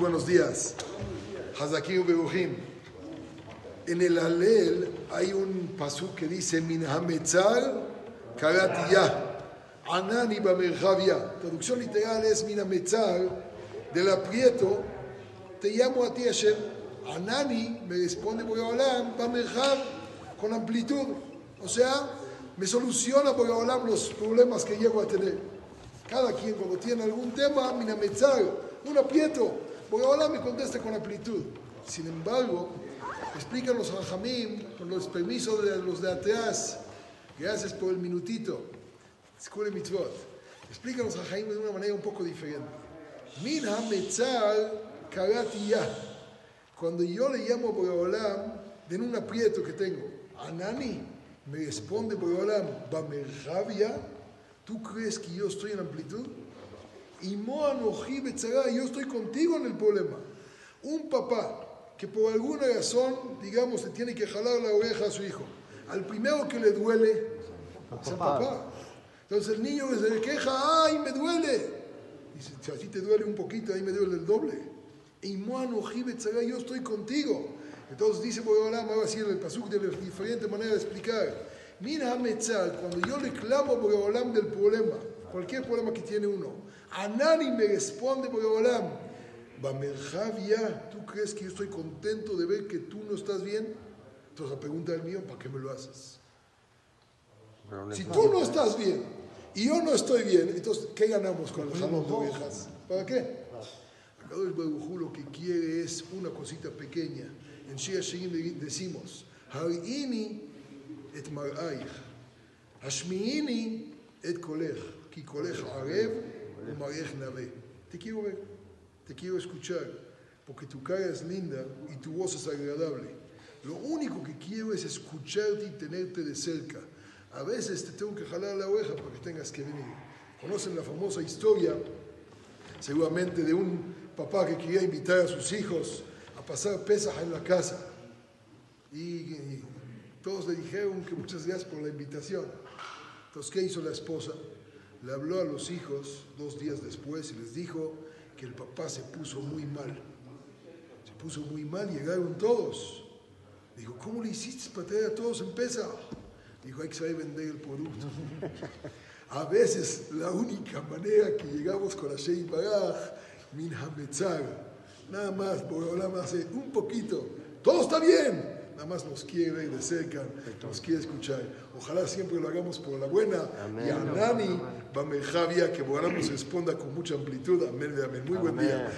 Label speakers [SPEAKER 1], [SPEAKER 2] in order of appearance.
[SPEAKER 1] Buenos días. Hazakim Beruhim. En el Alel hay un pasú que dice Min Hametzal Karatiyah. Anani Bamerjavia. Traducción literal es Min Hametzal del aprieto. Te llamo a ti Hashem. Anani me responde Boreolam Bamerjav con amplitud. O sea, me soluciona Boreolam los problemas que llego a tener. Cada quien cuando tiene algún tema, Min Hametzal, un aprieto. Boreolam me contesta con amplitud. Sin embargo, explican los Jamim, con los permisos de los de atrás. Gracias por el minutito. Escuela mitzvot. Explican los Jamim de una manera un poco diferente. Min hametzal karatiyah. Cuando yo le llamo a Boreolam, de un aprieto que tengo, Anani, me responde Boreolam, Bamerjavia, ¿tú crees que yo estoy en amplitud? Y yo estoy contigo en el problema. Un papá que por alguna razón, digamos, le tiene que jalar la oreja a su hijo. Al primero que le duele es el papá. Entonces el niño se le queja, ¡ay, me duele! Dice, si así te duele un poquito, ahí me duele el doble. Y yo estoy contigo. Entonces dice Boreolam, ahora sí en el pasuk de diferente manera de explicar. Mira Metzal, cuando yo le clamo a Boreolam del problema, cualquier problema que tiene uno, Anani me responde Boreolam, Bamerjavia, ¿tú crees que yo estoy contento de ver que tú no estás bien? Entonces la pregunta del mío, ¿para qué me lo haces? Si tú no estás bien y yo no estoy bien, entonces, ¿qué ganamos con el jalón de ovejas? ¿Para qué? Akadosh Baruj lo que quiere es una cosita pequeña. En Shia Shein decimos, Har'ini et mar'aich, Hashmi'ini et kolech, ki kolech arev u'marech nave. Te quiero ver, te quiero escuchar, porque tu cara es linda y tu voz es agradable. Lo único que quiero es escucharte y tenerte de cerca. A veces te tengo que jalar la oreja para que tengas que venir. Conocen la famosa historia, seguramente, de un papá que quería invitar a sus hijos a pasar pesas en la casa. Y, y todos le dijeron que muchas gracias por la invitación. Entonces, ¿qué hizo la esposa? Le habló a los hijos dos días después y les dijo que el papá se puso muy mal. Se puso muy mal, llegaron todos. Dijo, ¿cómo le hiciste para traer a todos en pesa? Dijo, hay que saber vender el producto. A veces la única manera que llegamos con la Shei Baraj, Min Hametzar, nada más, Boreolam hace un poquito, todo está bien, nada más nos quiere de cerca, nos quiere escuchar. Ojalá siempre lo hagamos por la buena.
[SPEAKER 2] Amén.
[SPEAKER 1] Y a Nani, Bamerjavia, que Boreolam nos responda con mucha amplitud. Amén, amén. Muy buen día.